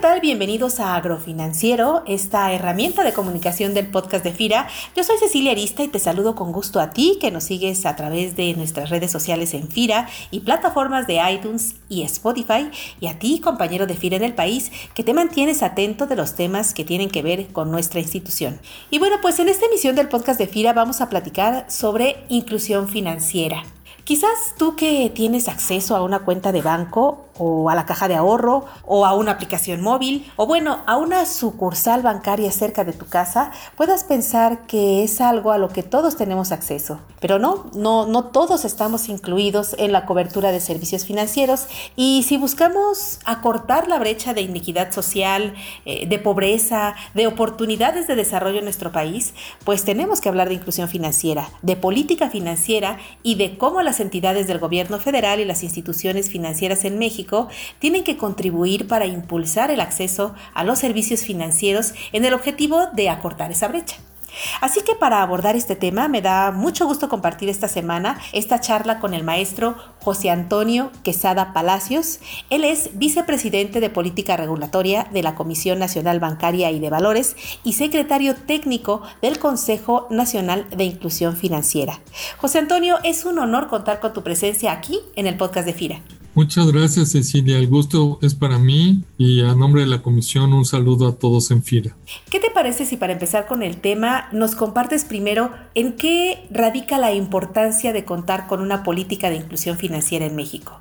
Tal? Bienvenidos a Agrofinanciero, esta herramienta de comunicación del podcast de FIRA. Yo soy Cecilia Arista y te saludo con gusto a ti que nos sigues a través de nuestras redes sociales en FIRA y plataformas de iTunes y Spotify, y a ti, compañero de FIRA en el país, que te mantienes atento de los temas que tienen que ver con nuestra institución. Y bueno, pues en esta emisión del podcast de FIRA vamos a platicar sobre inclusión financiera. Quizás tú que tienes acceso a una cuenta de banco o a la caja de ahorro o a una aplicación móvil o bueno, a una sucursal bancaria cerca de tu casa, puedas pensar que es algo a lo que todos tenemos acceso. Pero no, no, no todos estamos incluidos en la cobertura de servicios financieros y si buscamos acortar la brecha de iniquidad social, eh, de pobreza, de oportunidades de desarrollo en nuestro país, pues tenemos que hablar de inclusión financiera, de política financiera y de cómo las entidades del gobierno federal y las instituciones financieras en México tienen que contribuir para impulsar el acceso a los servicios financieros en el objetivo de acortar esa brecha. Así que para abordar este tema me da mucho gusto compartir esta semana esta charla con el maestro José Antonio Quesada Palacios. Él es vicepresidente de Política Regulatoria de la Comisión Nacional Bancaria y de Valores y secretario técnico del Consejo Nacional de Inclusión Financiera. José Antonio, es un honor contar con tu presencia aquí en el podcast de FIRA. Muchas gracias Cecilia, el gusto es para mí y a nombre de la comisión un saludo a todos en FIRA. ¿Qué te parece si para empezar con el tema nos compartes primero en qué radica la importancia de contar con una política de inclusión financiera en México?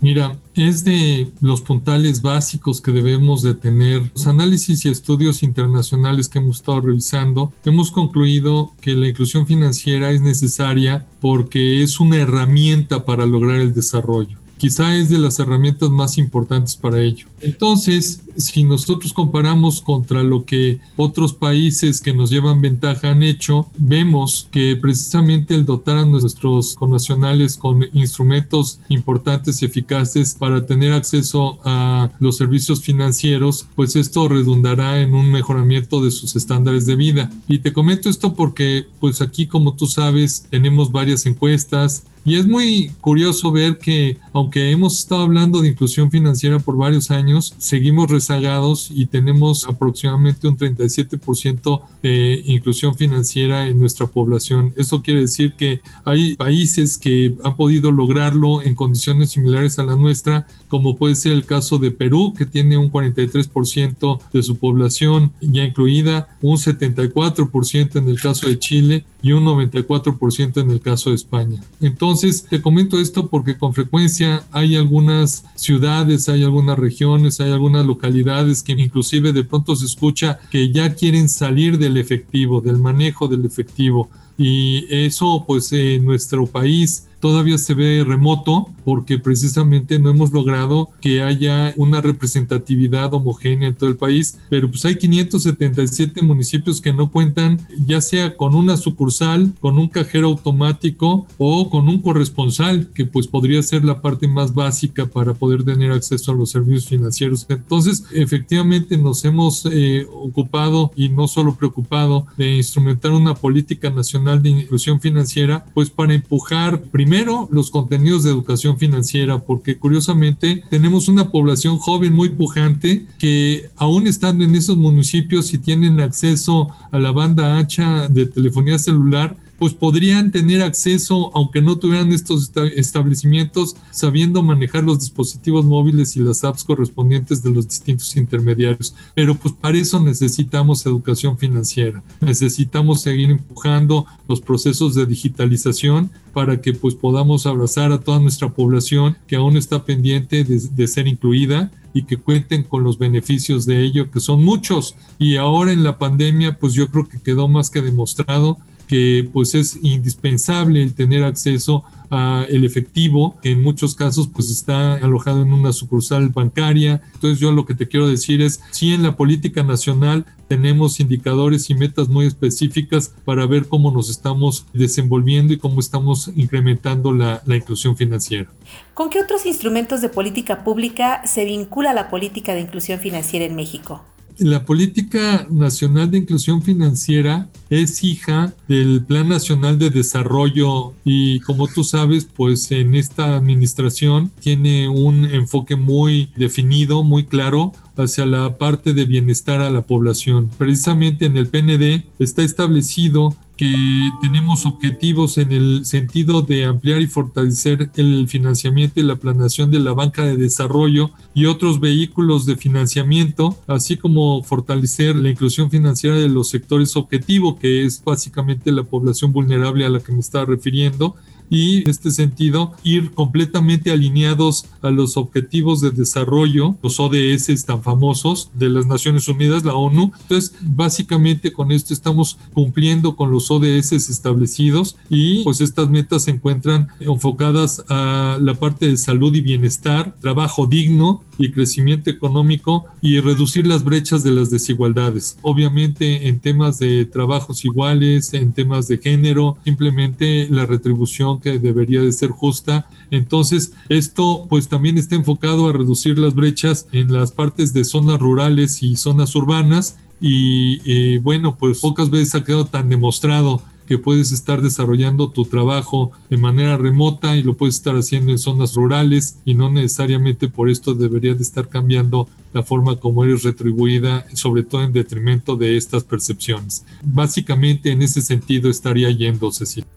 Mira, es de los puntales básicos que debemos de tener. Los análisis y estudios internacionales que hemos estado revisando, hemos concluido que la inclusión financiera es necesaria porque es una herramienta para lograr el desarrollo quizá es de las herramientas más importantes para ello. Entonces, si nosotros comparamos contra lo que otros países que nos llevan ventaja han hecho, vemos que precisamente el dotar a nuestros connacionales con instrumentos importantes y eficaces para tener acceso a los servicios financieros, pues esto redundará en un mejoramiento de sus estándares de vida. Y te comento esto porque, pues aquí, como tú sabes, tenemos varias encuestas, y es muy curioso ver que, aunque hemos estado hablando de inclusión financiera por varios años, seguimos rezagados y tenemos aproximadamente un 37% de inclusión financiera en nuestra población. Eso quiere decir que hay países que han podido lograrlo en condiciones similares a la nuestra, como puede ser el caso de Perú, que tiene un 43% de su población ya incluida, un 74% en el caso de Chile y un 94% en el caso de España. Entonces, te comento esto porque con frecuencia hay algunas ciudades, hay algunas regiones, hay algunas localidades que inclusive de pronto se escucha que ya quieren salir del efectivo, del manejo del efectivo. Y eso pues en nuestro país todavía se ve remoto porque precisamente no hemos logrado que haya una representatividad homogénea en todo el país, pero pues hay 577 municipios que no cuentan ya sea con una sucursal, con un cajero automático o con un corresponsal, que pues podría ser la parte más básica para poder tener acceso a los servicios financieros. Entonces, efectivamente nos hemos eh, ocupado y no solo preocupado de instrumentar una política nacional de inclusión financiera, pues para empujar primero los contenidos de educación financiera, porque curiosamente tenemos una población joven muy pujante que aún estando en esos municipios y tienen acceso a la banda ancha de telefonía celular, pues podrían tener acceso, aunque no tuvieran estos establecimientos, sabiendo manejar los dispositivos móviles y las apps correspondientes de los distintos intermediarios. Pero pues para eso necesitamos educación financiera, necesitamos seguir empujando los procesos de digitalización para que pues podamos abrazar a toda nuestra población que aún está pendiente de, de ser incluida y que cuenten con los beneficios de ello, que son muchos. Y ahora en la pandemia, pues yo creo que quedó más que demostrado que pues es indispensable el tener acceso a el efectivo, que en muchos casos pues está alojado en una sucursal bancaria. Entonces yo lo que te quiero decir es, si en la política nacional tenemos indicadores y metas muy específicas para ver cómo nos estamos desenvolviendo y cómo estamos incrementando la, la inclusión financiera. ¿Con qué otros instrumentos de política pública se vincula la política de inclusión financiera en México? La política nacional de inclusión financiera es hija del Plan Nacional de Desarrollo y como tú sabes, pues en esta administración tiene un enfoque muy definido, muy claro hacia la parte de bienestar a la población. Precisamente en el PND está establecido que tenemos objetivos en el sentido de ampliar y fortalecer el financiamiento y la planeación de la banca de desarrollo y otros vehículos de financiamiento, así como fortalecer la inclusión financiera de los sectores objetivo, que es básicamente la población vulnerable a la que me estaba refiriendo, y en este sentido ir completamente alineados a los objetivos de desarrollo, los ODS tan famosos de las Naciones Unidas, la ONU. Entonces, básicamente con esto estamos cumpliendo con los ODS establecidos y pues estas metas se encuentran enfocadas a la parte de salud y bienestar, trabajo digno, y crecimiento económico y reducir las brechas de las desigualdades. Obviamente en temas de trabajos iguales, en temas de género, simplemente la retribución que debería de ser justa. Entonces esto pues también está enfocado a reducir las brechas en las partes de zonas rurales y zonas urbanas y eh, bueno pues pocas veces ha quedado tan demostrado que puedes estar desarrollando tu trabajo de manera remota y lo puedes estar haciendo en zonas rurales y no necesariamente por esto deberías de estar cambiando la forma como eres retribuida, sobre todo en detrimento de estas percepciones. Básicamente en ese sentido estaría yendo, Cecilia.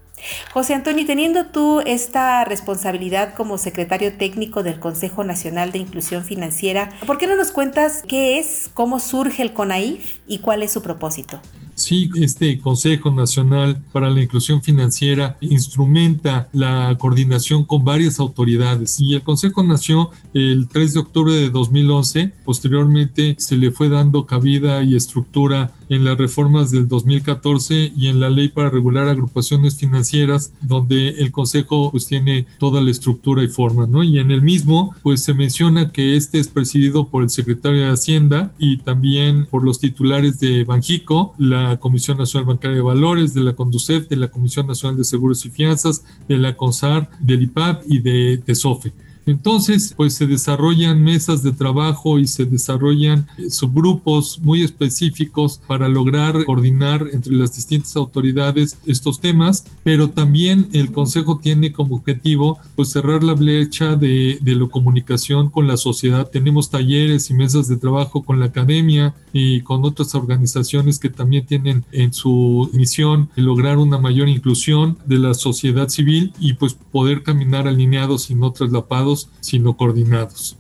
José Antonio, teniendo tú esta responsabilidad como secretario técnico del Consejo Nacional de Inclusión Financiera, ¿por qué no nos cuentas qué es, cómo surge el CONAIF y cuál es su propósito? Sí, este Consejo Nacional para la Inclusión Financiera instrumenta la coordinación con varias autoridades y el Consejo nació el 3 de octubre de 2011. Posteriormente se le fue dando cabida y estructura en las reformas del 2014 y en la ley para regular agrupaciones financieras, donde el Consejo pues tiene toda la estructura y forma, ¿no? Y en el mismo pues se menciona que este es presidido por el secretario de Hacienda y también por los titulares de Banjico, la Comisión Nacional Bancaria de Valores, de la Conducef, de la Comisión Nacional de Seguros y Fianzas, de la CONSAR, del IPAP y de TESOFE. Entonces, pues se desarrollan mesas de trabajo y se desarrollan eh, subgrupos muy específicos para lograr coordinar entre las distintas autoridades estos temas, pero también el Consejo tiene como objetivo pues cerrar la brecha de, la comunicación con la sociedad. Tenemos talleres y mesas de trabajo con la academia y con otras organizaciones que también tienen en su misión lograr una mayor inclusión de la sociedad civil y pues poder caminar alineados y no traslapados sino coordinados.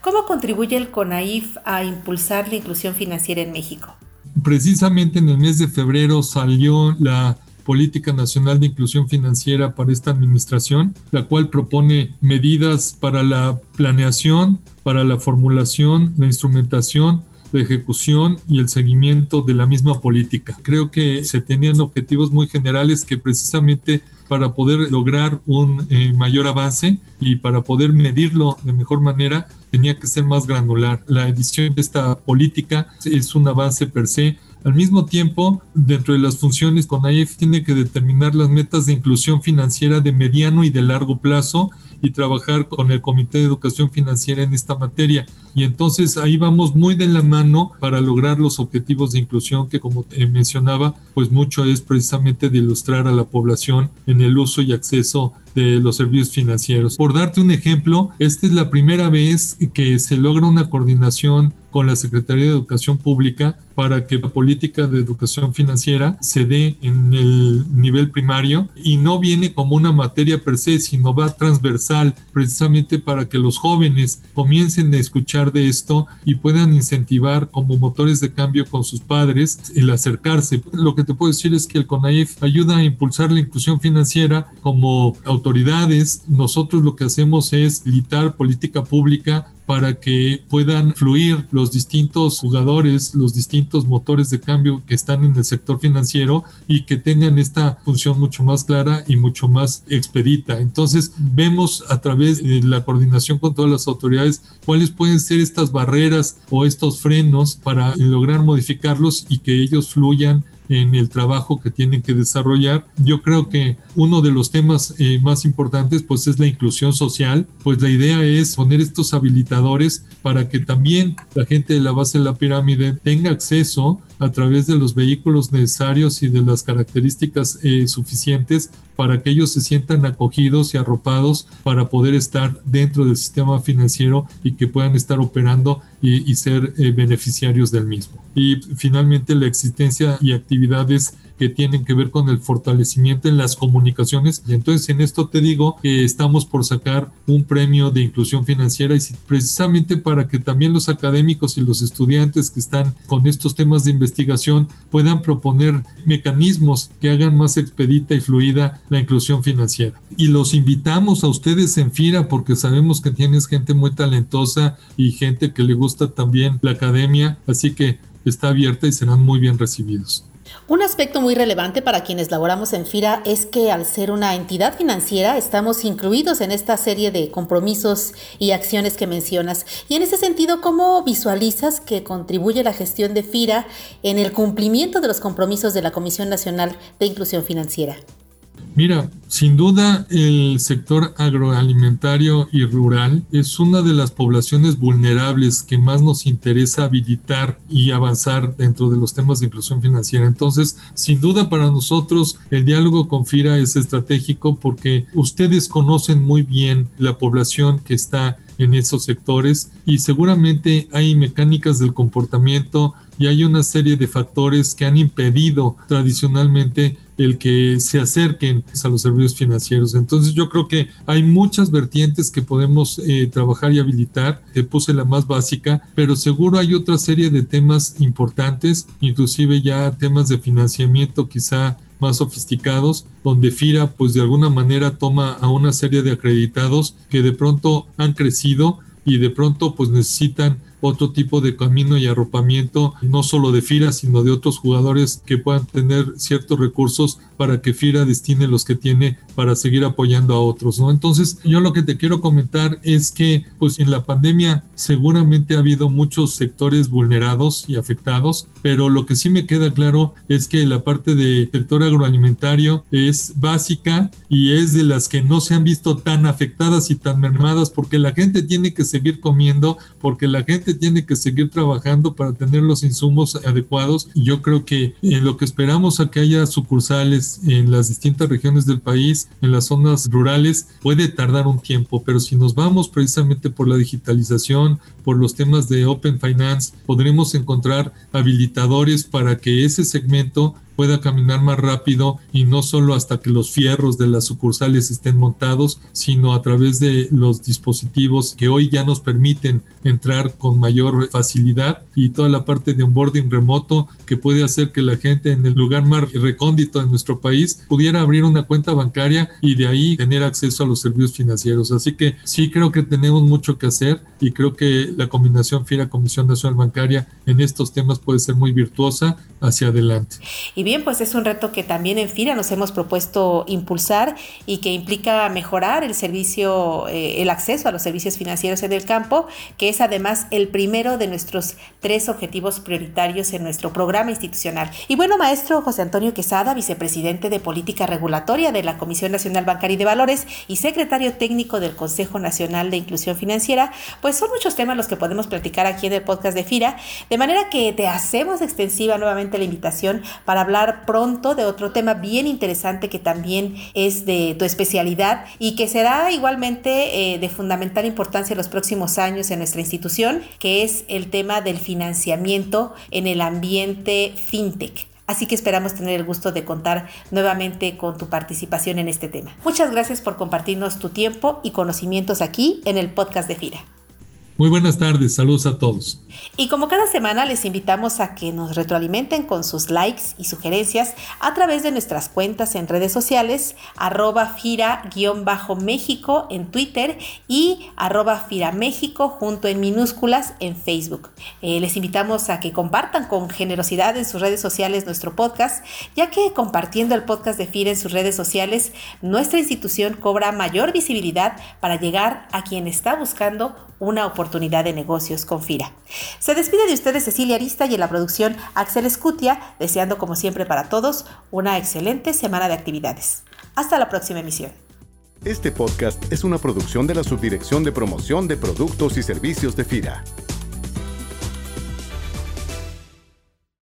¿Cómo contribuye el CONAIF a impulsar la inclusión financiera en México? Precisamente en el mes de febrero salió la Política Nacional de Inclusión Financiera para esta administración, la cual propone medidas para la planeación, para la formulación, la instrumentación, la ejecución y el seguimiento de la misma política. Creo que se tenían objetivos muy generales que precisamente para poder lograr un eh, mayor avance y para poder medirlo de mejor manera tenía que ser más granular. La edición de esta política es un avance per se. Al mismo tiempo, dentro de las funciones, CONAIF tiene que determinar las metas de inclusión financiera de mediano y de largo plazo y trabajar con el Comité de Educación Financiera en esta materia. Y entonces ahí vamos muy de la mano para lograr los objetivos de inclusión que como te mencionaba, pues mucho es precisamente de ilustrar a la población en el uso y acceso de los servicios financieros. Por darte un ejemplo, esta es la primera vez que se logra una coordinación con la Secretaría de Educación Pública para que la política de educación financiera se dé en el nivel primario y no viene como una materia per se, sino va transversal, precisamente para que los jóvenes comiencen a escuchar de esto y puedan incentivar como motores de cambio con sus padres el acercarse. Lo que te puedo decir es que el CONAIF ayuda a impulsar la inclusión financiera como autoridad autoridades, nosotros lo que hacemos es litar política pública para que puedan fluir los distintos jugadores, los distintos motores de cambio que están en el sector financiero y que tengan esta función mucho más clara y mucho más expedita. Entonces, vemos a través de la coordinación con todas las autoridades cuáles pueden ser estas barreras o estos frenos para lograr modificarlos y que ellos fluyan en el trabajo que tienen que desarrollar. Yo creo que uno de los temas eh, más importantes pues es la inclusión social, pues la idea es poner estos habilitadores para que también la gente de la base de la pirámide tenga acceso a través de los vehículos necesarios y de las características eh, suficientes para que ellos se sientan acogidos y arropados para poder estar dentro del sistema financiero y que puedan estar operando y, ser eh, beneficiarios del mismo. Y finalmente la existencia y actividades que tienen que ver con el fortalecimiento en las comunicaciones. Y entonces en esto te digo que estamos por sacar un premio de inclusión financiera y precisamente para que también los académicos y los estudiantes que están con estos temas de investigación puedan proponer mecanismos que hagan más expedita y fluida la inclusión financiera. Y los invitamos a ustedes en FIRA porque sabemos que tienes gente muy talentosa y gente que le gusta también la academia, así que está abierta y serán muy bien recibidos. Un aspecto muy relevante para quienes laboramos en FIRA es que al ser una entidad financiera estamos incluidos en esta serie de compromisos y acciones que mencionas. Y en ese sentido, ¿cómo visualizas que contribuye la gestión de FIRA en el cumplimiento de los compromisos de la Comisión Nacional de Inclusión Financiera? Mira, sin duda el sector agroalimentario y rural es una de las poblaciones vulnerables que más nos interesa habilitar y avanzar dentro de los temas de inclusión financiera. Entonces, sin duda para nosotros el diálogo con FIRA es estratégico porque ustedes conocen muy bien la población que está en esos sectores y seguramente hay mecánicas del comportamiento y hay una serie de factores que han impedido tradicionalmente el que se acerquen a los servicios financieros. Entonces yo creo que hay muchas vertientes que podemos eh, trabajar y habilitar. Te puse la más básica, pero seguro hay otra serie de temas importantes, inclusive ya temas de financiamiento quizá más sofisticados, donde FIRA pues de alguna manera toma a una serie de acreditados que de pronto han crecido y de pronto pues necesitan otro tipo de camino y arropamiento, no solo de FIRA, sino de otros jugadores que puedan tener ciertos recursos para que FIRA destine los que tiene para seguir apoyando a otros, ¿no? Entonces, yo lo que te quiero comentar es que, pues en la pandemia seguramente ha habido muchos sectores vulnerados y afectados, pero lo que sí me queda claro es que la parte del sector agroalimentario es básica y es de las que no se han visto tan afectadas y tan mermadas porque la gente tiene que seguir comiendo, porque la gente tiene que seguir trabajando para tener los insumos adecuados. Yo creo que en lo que esperamos a que haya sucursales en las distintas regiones del país, en las zonas rurales, puede tardar un tiempo, pero si nos vamos precisamente por la digitalización, por los temas de Open Finance, podremos encontrar habilitadores para que ese segmento pueda caminar más rápido y no solo hasta que los fierros de las sucursales estén montados, sino a través de los dispositivos que hoy ya nos permiten entrar con mayor facilidad y toda la parte de onboarding remoto que puede hacer que la gente en el lugar más recóndito de nuestro país pudiera abrir una cuenta bancaria y de ahí tener acceso a los servicios financieros. Así que sí creo que tenemos mucho que hacer y creo que la combinación FIRA Comisión Nacional Bancaria en estos temas puede ser muy virtuosa hacia adelante. Bien, pues es un reto que también en FIRA nos hemos propuesto impulsar y que implica mejorar el servicio, eh, el acceso a los servicios financieros en el campo, que es además el primero de nuestros tres objetivos prioritarios en nuestro programa institucional. Y bueno, maestro José Antonio Quesada, vicepresidente de Política Regulatoria de la Comisión Nacional Bancaria y de Valores y secretario técnico del Consejo Nacional de Inclusión Financiera, pues son muchos temas los que podemos platicar aquí en el podcast de FIRA, de manera que te hacemos extensiva nuevamente la invitación para pronto de otro tema bien interesante que también es de tu especialidad y que será igualmente eh, de fundamental importancia en los próximos años en nuestra institución, que es el tema del financiamiento en el ambiente fintech. Así que esperamos tener el gusto de contar nuevamente con tu participación en este tema. Muchas gracias por compartirnos tu tiempo y conocimientos aquí en el podcast de FIRA. Muy buenas tardes, saludos a todos. Y como cada semana les invitamos a que nos retroalimenten con sus likes y sugerencias a través de nuestras cuentas en redes sociales, arroba fira-méxico en Twitter y arroba firaméxico junto en minúsculas en Facebook. Eh, les invitamos a que compartan con generosidad en sus redes sociales nuestro podcast, ya que compartiendo el podcast de FIRA en sus redes sociales, nuestra institución cobra mayor visibilidad para llegar a quien está buscando una oportunidad de negocios con FIRA. Se despide de ustedes Cecilia Arista y en la producción Axel Escutia, deseando como siempre para todos una excelente semana de actividades. Hasta la próxima emisión. Este podcast es una producción de la Subdirección de Promoción de Productos y Servicios de FIRA.